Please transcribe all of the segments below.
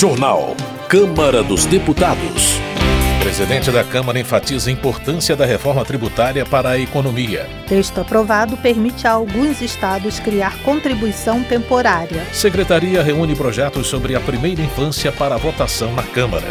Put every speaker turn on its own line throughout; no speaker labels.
Jornal. Câmara dos Deputados. O presidente da Câmara enfatiza a importância da reforma tributária para a economia.
Texto aprovado permite a alguns estados criar contribuição temporária.
Secretaria reúne projetos sobre a primeira infância para votação na Câmara.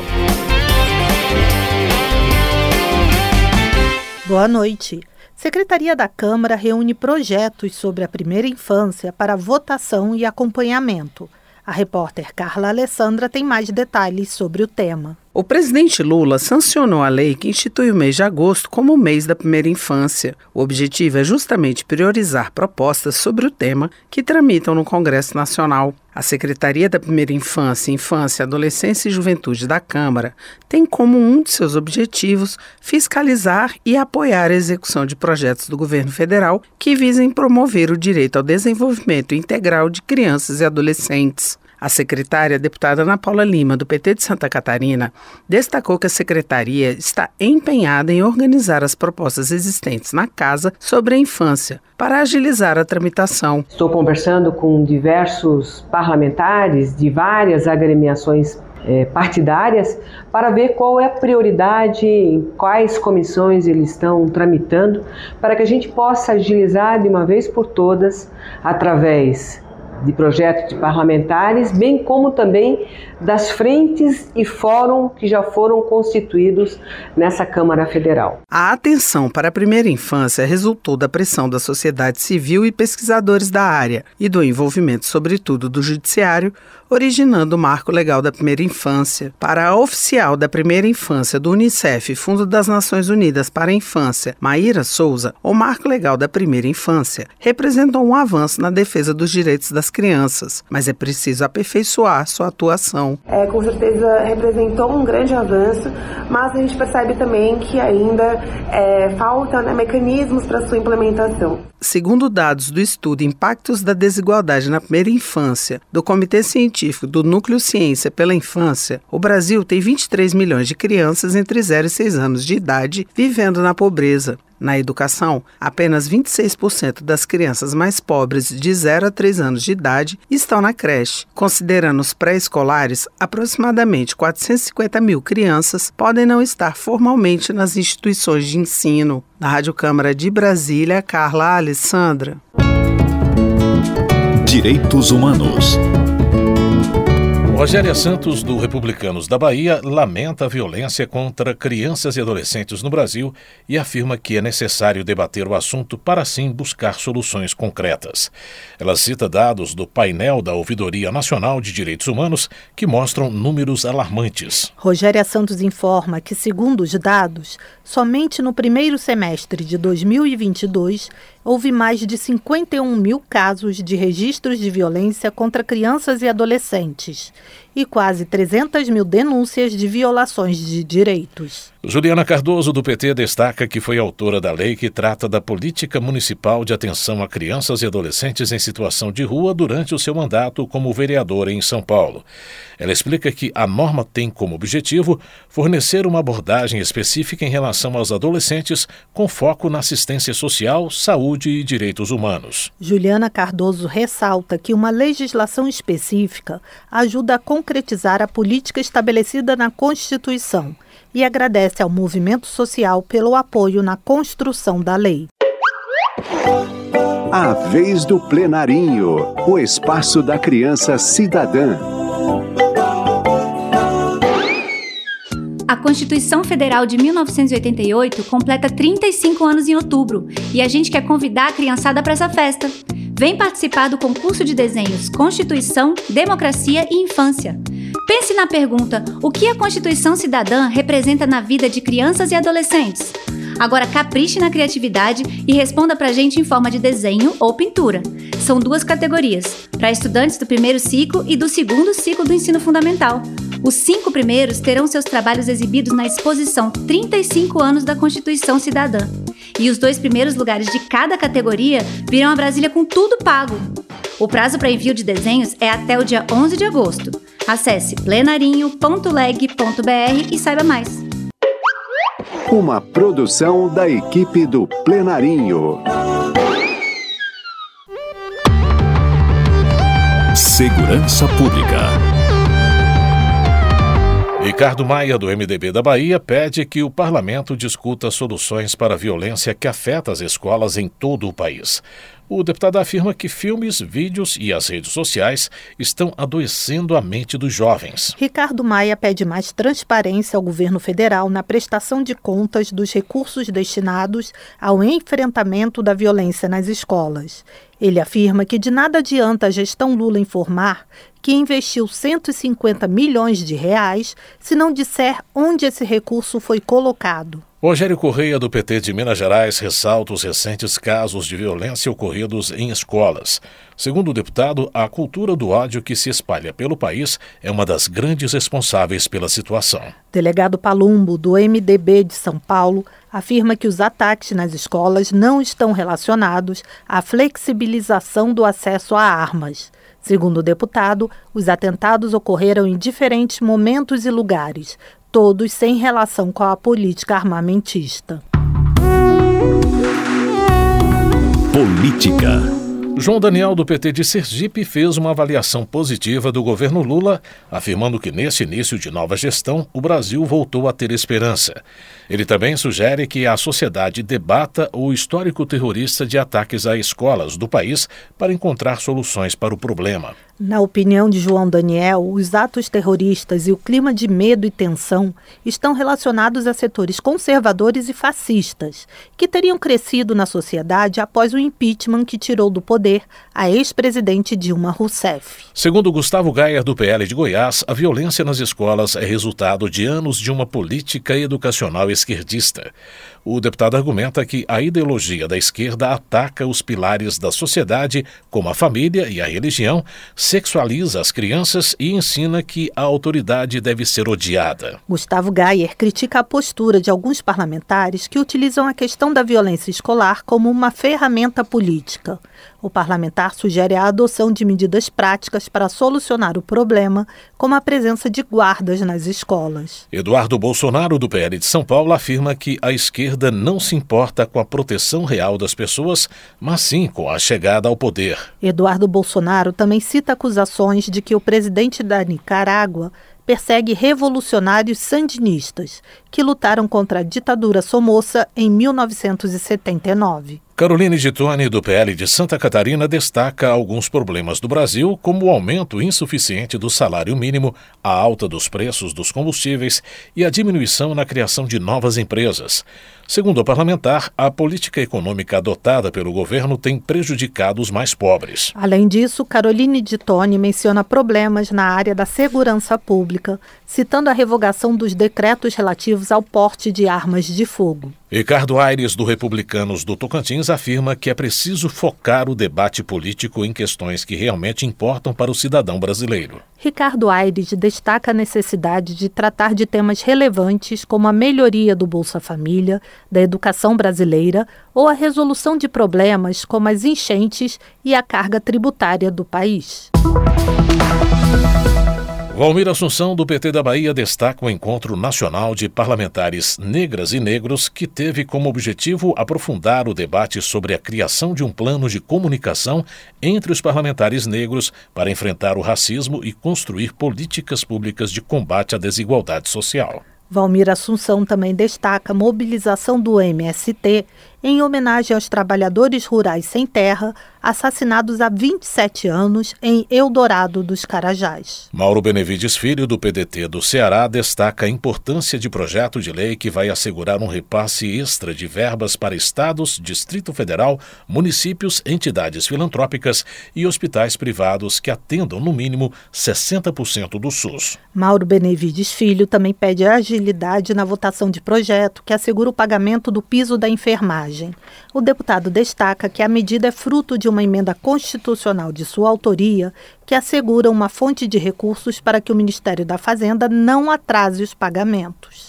Boa noite. Secretaria da Câmara reúne projetos sobre a primeira infância para votação e acompanhamento. A repórter Carla Alessandra tem mais detalhes sobre o tema.
O presidente Lula sancionou a lei que institui o mês de agosto como o mês da primeira infância. O objetivo é justamente priorizar propostas sobre o tema que tramitam no Congresso Nacional. A Secretaria da Primeira Infância, Infância, Adolescência e Juventude da Câmara tem como um de seus objetivos fiscalizar e apoiar a execução de projetos do governo federal que visem promover o direito ao desenvolvimento integral de crianças e adolescentes. A secretária, a deputada Ana Paula Lima, do PT de Santa Catarina, destacou que a secretaria está empenhada em organizar as propostas existentes na casa sobre a infância para agilizar a tramitação.
Estou conversando com diversos parlamentares de várias agremiações é, partidárias para ver qual é a prioridade, em quais comissões eles estão tramitando, para que a gente possa agilizar de uma vez por todas, através de projetos de parlamentares, bem como também das frentes e fórum que já foram constituídos nessa Câmara Federal.
A atenção para a primeira infância resultou da pressão da sociedade civil e pesquisadores da área e do envolvimento, sobretudo, do judiciário, originando o Marco Legal da Primeira Infância. Para a oficial da Primeira Infância do Unicef, Fundo das Nações Unidas para a Infância, Maíra Souza, o Marco Legal da Primeira Infância representou um avanço na defesa dos direitos das crianças, mas é preciso aperfeiçoar sua atuação.
É, com certeza representou um grande avanço, mas a gente percebe também que ainda é, falta né, mecanismos para sua implementação.
Segundo dados do estudo Impactos da Desigualdade na Primeira Infância, do Comitê Científico do Núcleo Ciência pela Infância, o Brasil tem 23 milhões de crianças entre 0 e 6 anos de idade vivendo na pobreza. Na educação, apenas 26% das crianças mais pobres de 0 a 3 anos de idade estão na creche. Considerando os pré-escolares, aproximadamente 450 mil crianças podem não estar formalmente nas instituições de ensino. Na Rádio Câmara de Brasília, Carla Alessandra.
Direitos Humanos. Rogéria Santos, do Republicanos da Bahia, lamenta a violência contra crianças e adolescentes no Brasil e afirma que é necessário debater o assunto para assim buscar soluções concretas. Ela cita dados do painel da Ouvidoria Nacional de Direitos Humanos que mostram números alarmantes.
Rogéria Santos informa que, segundo os dados, somente no primeiro semestre de 2022 houve mais de 51 mil casos de registros de violência contra crianças e adolescentes e quase 300 mil denúncias de violações de direitos.
Juliana Cardoso, do PT, destaca que foi autora da lei que trata da política municipal de atenção a crianças e adolescentes em situação de rua durante o seu mandato como vereadora em São Paulo. Ela explica que a norma tem como objetivo fornecer uma abordagem específica em relação aos adolescentes com foco na assistência social, saúde e direitos humanos.
Juliana Cardoso ressalta que uma legislação específica ajuda a concretizar a política estabelecida na Constituição e agradece ao movimento social pelo apoio na construção da lei.
A vez do plenarinho, o espaço da criança cidadã.
A Constituição Federal de 1988 completa 35 anos em outubro e a gente quer convidar a criançada para essa festa. Vem participar do concurso de desenhos Constituição, Democracia e Infância. Pense na pergunta: o que a Constituição Cidadã representa na vida de crianças e adolescentes? Agora capriche na criatividade e responda pra gente em forma de desenho ou pintura. São duas categorias, para estudantes do primeiro ciclo e do segundo ciclo do ensino fundamental. Os cinco primeiros terão seus trabalhos exibidos na exposição 35 anos da Constituição Cidadã. E os dois primeiros lugares de cada categoria virão a Brasília com tudo pago. O prazo para envio de desenhos é até o dia 11 de agosto. Acesse plenarinho.leg.br e saiba mais.
Uma produção da equipe do Plenarinho.
Segurança Pública. Ricardo Maia, do MDB da Bahia, pede que o parlamento discuta soluções para a violência que afeta as escolas em todo o país. O deputado afirma que filmes, vídeos e as redes sociais estão adoecendo a mente dos jovens.
Ricardo Maia pede mais transparência ao governo federal na prestação de contas dos recursos destinados ao enfrentamento da violência nas escolas. Ele afirma que de nada adianta a gestão Lula informar que investiu 150 milhões de reais se não disser onde esse recurso foi colocado.
Rogério Correia, do PT de Minas Gerais, ressalta os recentes casos de violência ocorridos em escolas. Segundo o deputado, a cultura do ódio que se espalha pelo país é uma das grandes responsáveis pela situação.
Delegado Palumbo, do MDB de São Paulo, afirma que os ataques nas escolas não estão relacionados à flexibilização do acesso a armas. Segundo o deputado, os atentados ocorreram em diferentes momentos e lugares, todos sem relação com a política armamentista.
Política. João Daniel, do PT de Sergipe, fez uma avaliação positiva do governo Lula, afirmando que nesse início de nova gestão o Brasil voltou a ter esperança. Ele também sugere que a sociedade debata o histórico terrorista de ataques a escolas do país para encontrar soluções para o problema.
Na opinião de João Daniel, os atos terroristas e o clima de medo e tensão estão relacionados a setores conservadores e fascistas, que teriam crescido na sociedade após o impeachment que tirou do poder a ex-presidente Dilma Rousseff.
Segundo Gustavo Gaia, do PL de Goiás, a violência nas escolas é resultado de anos de uma política educacional esquerdista. O deputado argumenta que a ideologia da esquerda ataca os pilares da sociedade, como a família e a religião, sexualiza as crianças e ensina que a autoridade deve ser odiada.
Gustavo Gayer critica a postura de alguns parlamentares que utilizam a questão da violência escolar como uma ferramenta política. O parlamentar sugere a adoção de medidas práticas para solucionar o problema, como a presença de guardas nas escolas.
Eduardo Bolsonaro, do PL de São Paulo, afirma que a esquerda não se importa com a proteção real das pessoas, mas sim com a chegada ao poder.
Eduardo Bolsonaro também cita acusações de que o presidente da Nicarágua persegue revolucionários sandinistas que lutaram contra a ditadura somoça em 1979.
Caroline Gittoni, do PL de Santa Catarina, destaca alguns problemas do Brasil, como o aumento insuficiente do salário mínimo, a alta dos preços dos combustíveis e a diminuição na criação de novas empresas. Segundo a parlamentar, a política econômica adotada pelo governo tem prejudicado os mais pobres.
Além disso, Caroline Gittoni menciona problemas na área da segurança pública, citando a revogação dos decretos relativos ao porte de armas de fogo.
Ricardo Aires, do Republicanos do Tocantins, afirma que é preciso focar o debate político em questões que realmente importam para o cidadão brasileiro.
Ricardo Aires destaca a necessidade de tratar de temas relevantes como a melhoria do Bolsa Família, da educação brasileira ou a resolução de problemas como as enchentes e a carga tributária do país.
Valmir Assunção, do PT da Bahia, destaca o Encontro Nacional de Parlamentares Negras e Negros, que teve como objetivo aprofundar o debate sobre a criação de um plano de comunicação entre os parlamentares negros para enfrentar o racismo e construir políticas públicas de combate à desigualdade social.
Valmir Assunção também destaca a mobilização do MST em homenagem aos trabalhadores rurais sem terra assassinados há 27 anos em Eldorado dos Carajás.
Mauro Benevides Filho, do PDT do Ceará, destaca a importância de projeto de lei que vai assegurar um repasse extra de verbas para estados, Distrito Federal, municípios, entidades filantrópicas e hospitais privados que atendam no mínimo 60% do SUS.
Mauro Benevides Filho também pede agilidade na votação de projeto que assegura o pagamento do piso da enfermagem o deputado destaca que a medida é fruto de uma emenda constitucional de sua autoria que assegura uma fonte de recursos para que o Ministério da Fazenda não atrase os pagamentos.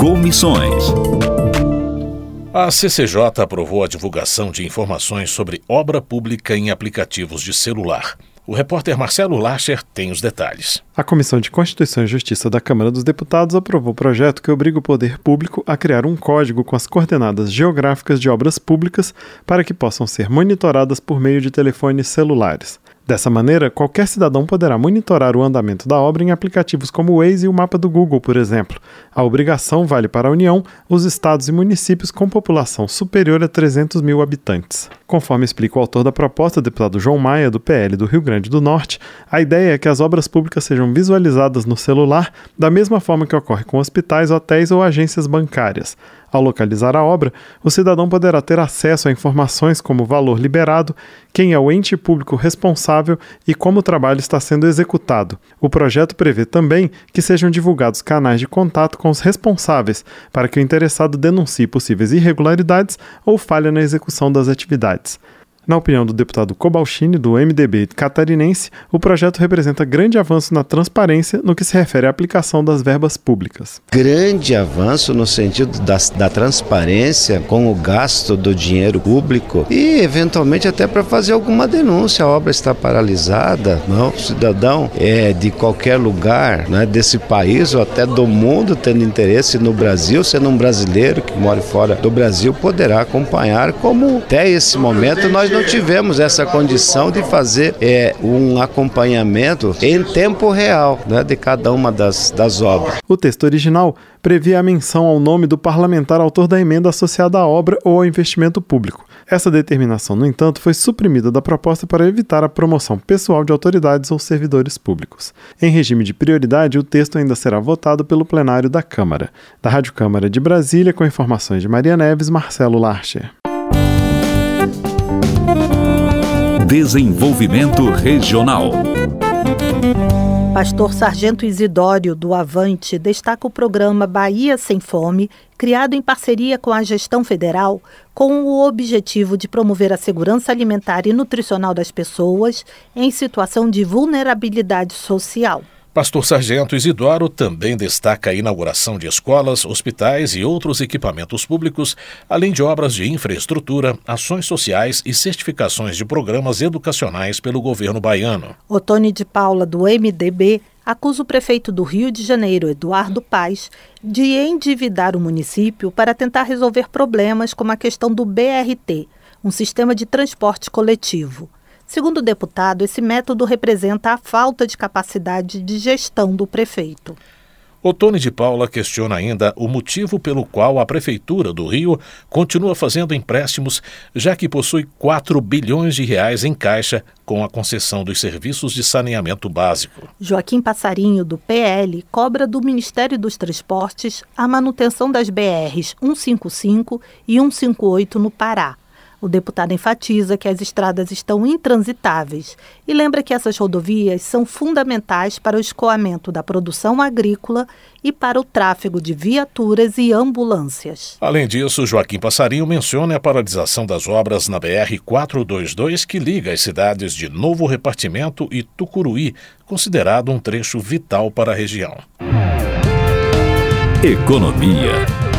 Comissões.
A CCJ aprovou a divulgação de informações sobre obra pública em aplicativos de celular. O repórter Marcelo Lacher tem os detalhes.
A Comissão de Constituição e Justiça da Câmara dos Deputados aprovou o projeto que obriga o poder público a criar um código com as coordenadas geográficas de obras públicas para que possam ser monitoradas por meio de telefones celulares. Dessa maneira, qualquer cidadão poderá monitorar o andamento da obra em aplicativos como o Waze e o mapa do Google, por exemplo. A obrigação vale para a União, os estados e municípios com população superior a 300 mil habitantes. Conforme explica o autor da proposta, deputado João Maia, do PL do Rio Grande do Norte, a ideia é que as obras públicas sejam visualizadas no celular da mesma forma que ocorre com hospitais, hotéis ou agências bancárias. Ao localizar a obra, o cidadão poderá ter acesso a informações como o valor liberado, quem é o ente público responsável e como o trabalho está sendo executado. O projeto prevê também que sejam divulgados canais de contato com os responsáveis para que o interessado denuncie possíveis irregularidades ou falha na execução das atividades. Na opinião do deputado Cobalcini, do MDB catarinense, o projeto representa grande avanço na transparência no que se refere à aplicação das verbas públicas.
Grande avanço no sentido da, da transparência com o gasto do dinheiro público e, eventualmente, até para fazer alguma denúncia. A obra está paralisada, não? o cidadão é de qualquer lugar né, desse país ou até do mundo, tendo interesse no Brasil, sendo um brasileiro que mora fora do Brasil, poderá acompanhar como até esse momento nós não não tivemos essa condição de fazer é, um acompanhamento em tempo real né, de cada uma das, das obras.
O texto original previa a menção ao nome do parlamentar autor da emenda associada à obra ou ao investimento público. Essa determinação, no entanto, foi suprimida da proposta para evitar a promoção pessoal de autoridades ou servidores públicos. Em regime de prioridade, o texto ainda será votado pelo plenário da Câmara. Da Rádio Câmara de Brasília, com informações de Maria Neves, Marcelo Larcher.
Desenvolvimento Regional.
Pastor Sargento Isidório, do Avante, destaca o programa Bahia Sem Fome, criado em parceria com a gestão federal, com o objetivo de promover a segurança alimentar e nutricional das pessoas em situação de vulnerabilidade social.
Pastor Sargento Isidoro também destaca a inauguração de escolas, hospitais e outros equipamentos públicos, além de obras de infraestrutura, ações sociais e certificações de programas educacionais pelo governo baiano.
Otone de Paula, do MDB, acusa o prefeito do Rio de Janeiro, Eduardo Paes, de endividar o município para tentar resolver problemas como a questão do BRT, um sistema de transporte coletivo. Segundo o deputado, esse método representa a falta de capacidade de gestão do prefeito.
Otone de Paula questiona ainda o motivo pelo qual a Prefeitura do Rio continua fazendo empréstimos, já que possui 4 bilhões de reais em caixa com a concessão dos serviços de saneamento básico.
Joaquim Passarinho, do PL, cobra do Ministério dos Transportes a manutenção das BRs 155 e 158 no Pará o deputado enfatiza que as estradas estão intransitáveis e lembra que essas rodovias são fundamentais para o escoamento da produção agrícola e para o tráfego de viaturas e ambulâncias.
Além disso, Joaquim Passarinho menciona a paralisação das obras na BR-422 que liga as cidades de Novo Repartimento e Tucuruí, considerado um trecho vital para a região.
Economia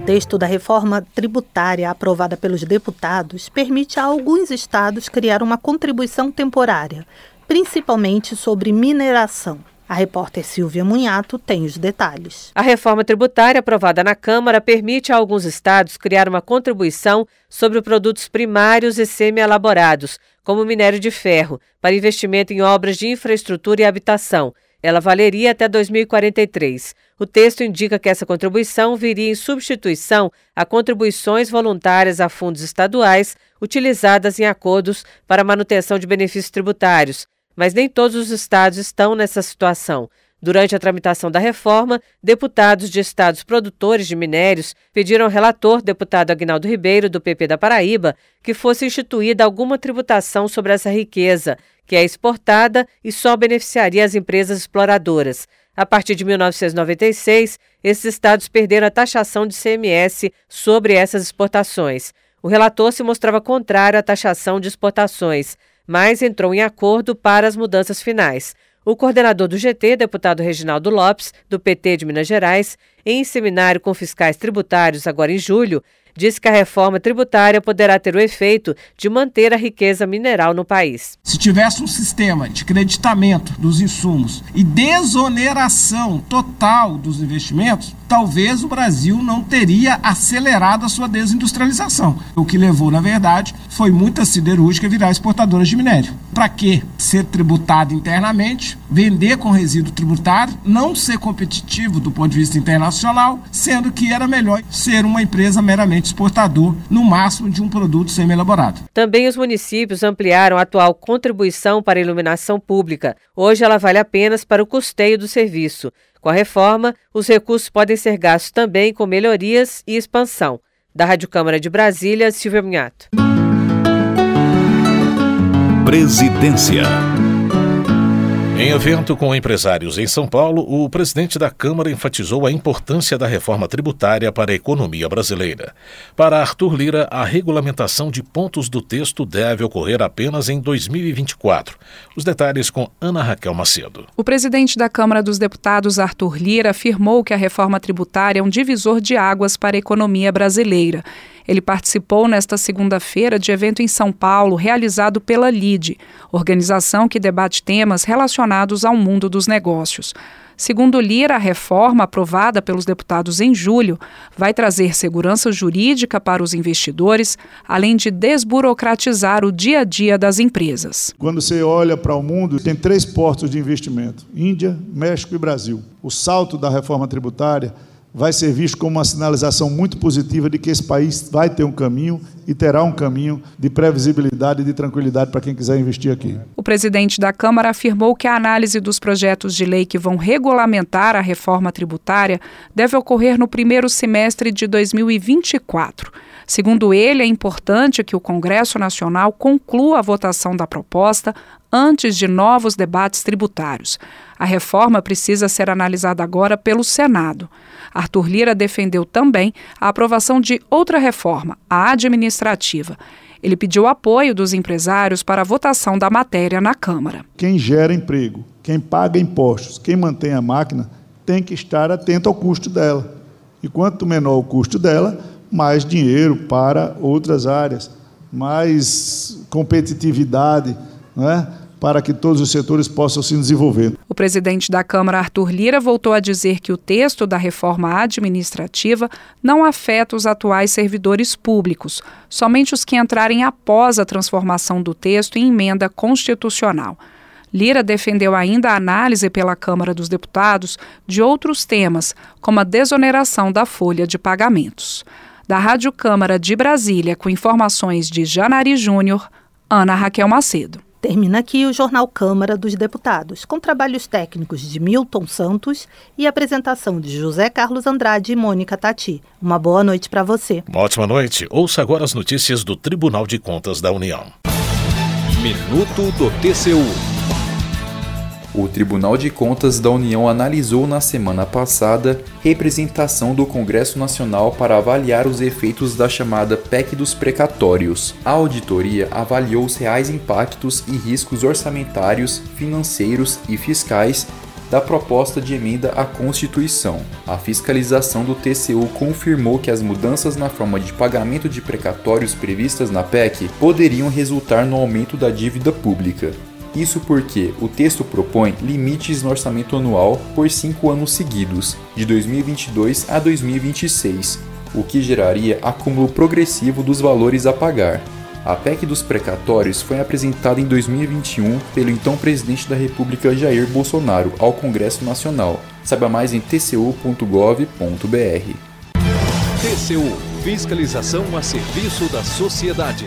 texto da reforma tributária aprovada pelos deputados permite a alguns estados criar uma contribuição temporária, principalmente sobre mineração. A repórter Silvia Munhato tem os detalhes.
A reforma tributária aprovada na Câmara permite a alguns estados criar uma contribuição sobre produtos primários e semi-elaborados, como minério de ferro, para investimento em obras de infraestrutura e habitação, ela valeria até 2043. O texto indica que essa contribuição viria em substituição a contribuições voluntárias a fundos estaduais utilizadas em acordos para manutenção de benefícios tributários, mas nem todos os estados estão nessa situação. Durante a tramitação da reforma, deputados de estados produtores de minérios pediram ao relator, deputado Agnaldo Ribeiro, do PP da Paraíba, que fosse instituída alguma tributação sobre essa riqueza, que é exportada e só beneficiaria as empresas exploradoras. A partir de 1996, esses estados perderam a taxação de CMS sobre essas exportações. O relator se mostrava contrário à taxação de exportações, mas entrou em acordo para as mudanças finais. O coordenador do GT, deputado Reginaldo Lopes, do PT de Minas Gerais, em seminário com fiscais tributários agora em julho, disse que a reforma tributária poderá ter o efeito de manter a riqueza mineral no país.
Se tivesse um sistema de creditamento dos insumos e desoneração total dos investimentos, talvez o Brasil não teria acelerado a sua desindustrialização. O que levou, na verdade, foi muita siderúrgica virar exportadora de minério. Para que ser tributado internamente, vender com resíduo tributário, não ser competitivo do ponto de vista internacional, sendo que era melhor ser uma empresa meramente exportador, no máximo de um produto semi-elaborado.
Também os municípios ampliaram a atual contribuição para a iluminação pública. Hoje ela vale apenas para o custeio do serviço. Com a reforma, os recursos podem ser gastos também com melhorias e expansão. Da Rádio Câmara de Brasília, Silvia Minhato.
Presidência.
Em evento com empresários em São Paulo, o presidente da Câmara enfatizou a importância da reforma tributária para a economia brasileira. Para Arthur Lira, a regulamentação de pontos do texto deve ocorrer apenas em 2024. Os detalhes com Ana Raquel Macedo.
O presidente da Câmara dos Deputados, Arthur Lira, afirmou que a reforma tributária é um divisor de águas para a economia brasileira. Ele participou nesta segunda-feira de evento em São Paulo realizado pela LIDE, organização que debate temas relacionados ao mundo dos negócios. Segundo Lira, a reforma aprovada pelos deputados em julho vai trazer segurança jurídica para os investidores, além de desburocratizar o dia a dia das empresas.
Quando você olha para o mundo, tem três portos de investimento: Índia, México e Brasil. O salto da reforma tributária vai ser visto como uma sinalização muito positiva de que esse país vai ter um caminho e terá um caminho de previsibilidade e de tranquilidade para quem quiser investir aqui.
O presidente da Câmara afirmou que a análise dos projetos de lei que vão regulamentar a reforma tributária deve ocorrer no primeiro semestre de 2024. Segundo ele, é importante que o Congresso Nacional conclua a votação da proposta antes de novos debates tributários. A reforma precisa ser analisada agora pelo Senado. Arthur Lira defendeu também a aprovação de outra reforma, a administrativa. Ele pediu apoio dos empresários para a votação da matéria na Câmara.
Quem gera emprego, quem paga impostos, quem mantém a máquina, tem que estar atento ao custo dela. E quanto menor o custo dela, mais dinheiro para outras áreas, mais competitividade, não é? para que todos os setores possam se desenvolver.
O presidente da Câmara, Arthur Lira, voltou a dizer que o texto da reforma administrativa não afeta os atuais servidores públicos, somente os que entrarem após a transformação do texto em emenda constitucional. Lira defendeu ainda a análise pela Câmara dos Deputados de outros temas, como a desoneração da folha de pagamentos. Da Rádio Câmara de Brasília, com informações de Janari Júnior, Ana Raquel Macedo.
Termina aqui o Jornal Câmara dos Deputados, com trabalhos técnicos de Milton Santos e apresentação de José Carlos Andrade e Mônica Tati. Uma boa noite para você.
Uma ótima noite. Ouça agora as notícias do Tribunal de Contas da União.
Minuto do TCU. O Tribunal de Contas da União analisou na semana passada representação do Congresso Nacional para avaliar os efeitos da chamada PEC dos precatórios. A auditoria avaliou os reais impactos e riscos orçamentários, financeiros e fiscais da proposta de emenda à Constituição. A fiscalização do TCU confirmou que as mudanças na forma de pagamento de precatórios previstas na PEC poderiam resultar no aumento da dívida pública. Isso porque o texto propõe limites no orçamento anual por cinco anos seguidos, de 2022 a 2026, o que geraria acúmulo progressivo dos valores a pagar. A PEC dos precatórios foi apresentada em 2021 pelo então presidente da República Jair Bolsonaro ao Congresso Nacional. Saiba mais em tcu.gov.br.
TCU Fiscalização a serviço da sociedade.